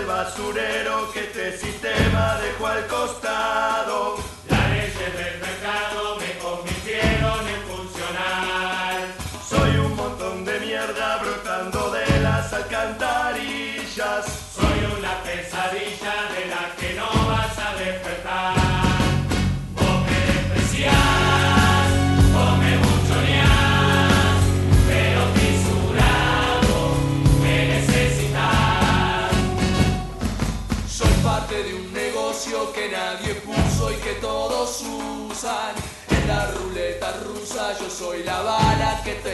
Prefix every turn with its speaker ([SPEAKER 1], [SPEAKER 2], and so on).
[SPEAKER 1] el basurero que este sistema dejó al costado.
[SPEAKER 2] Las leyes del mercado me convirtieron en funcional.
[SPEAKER 1] Soy un montón de mierda brotando de las alcantarillas.
[SPEAKER 2] soy que todos usan. En la ruleta rusa yo soy la bala que te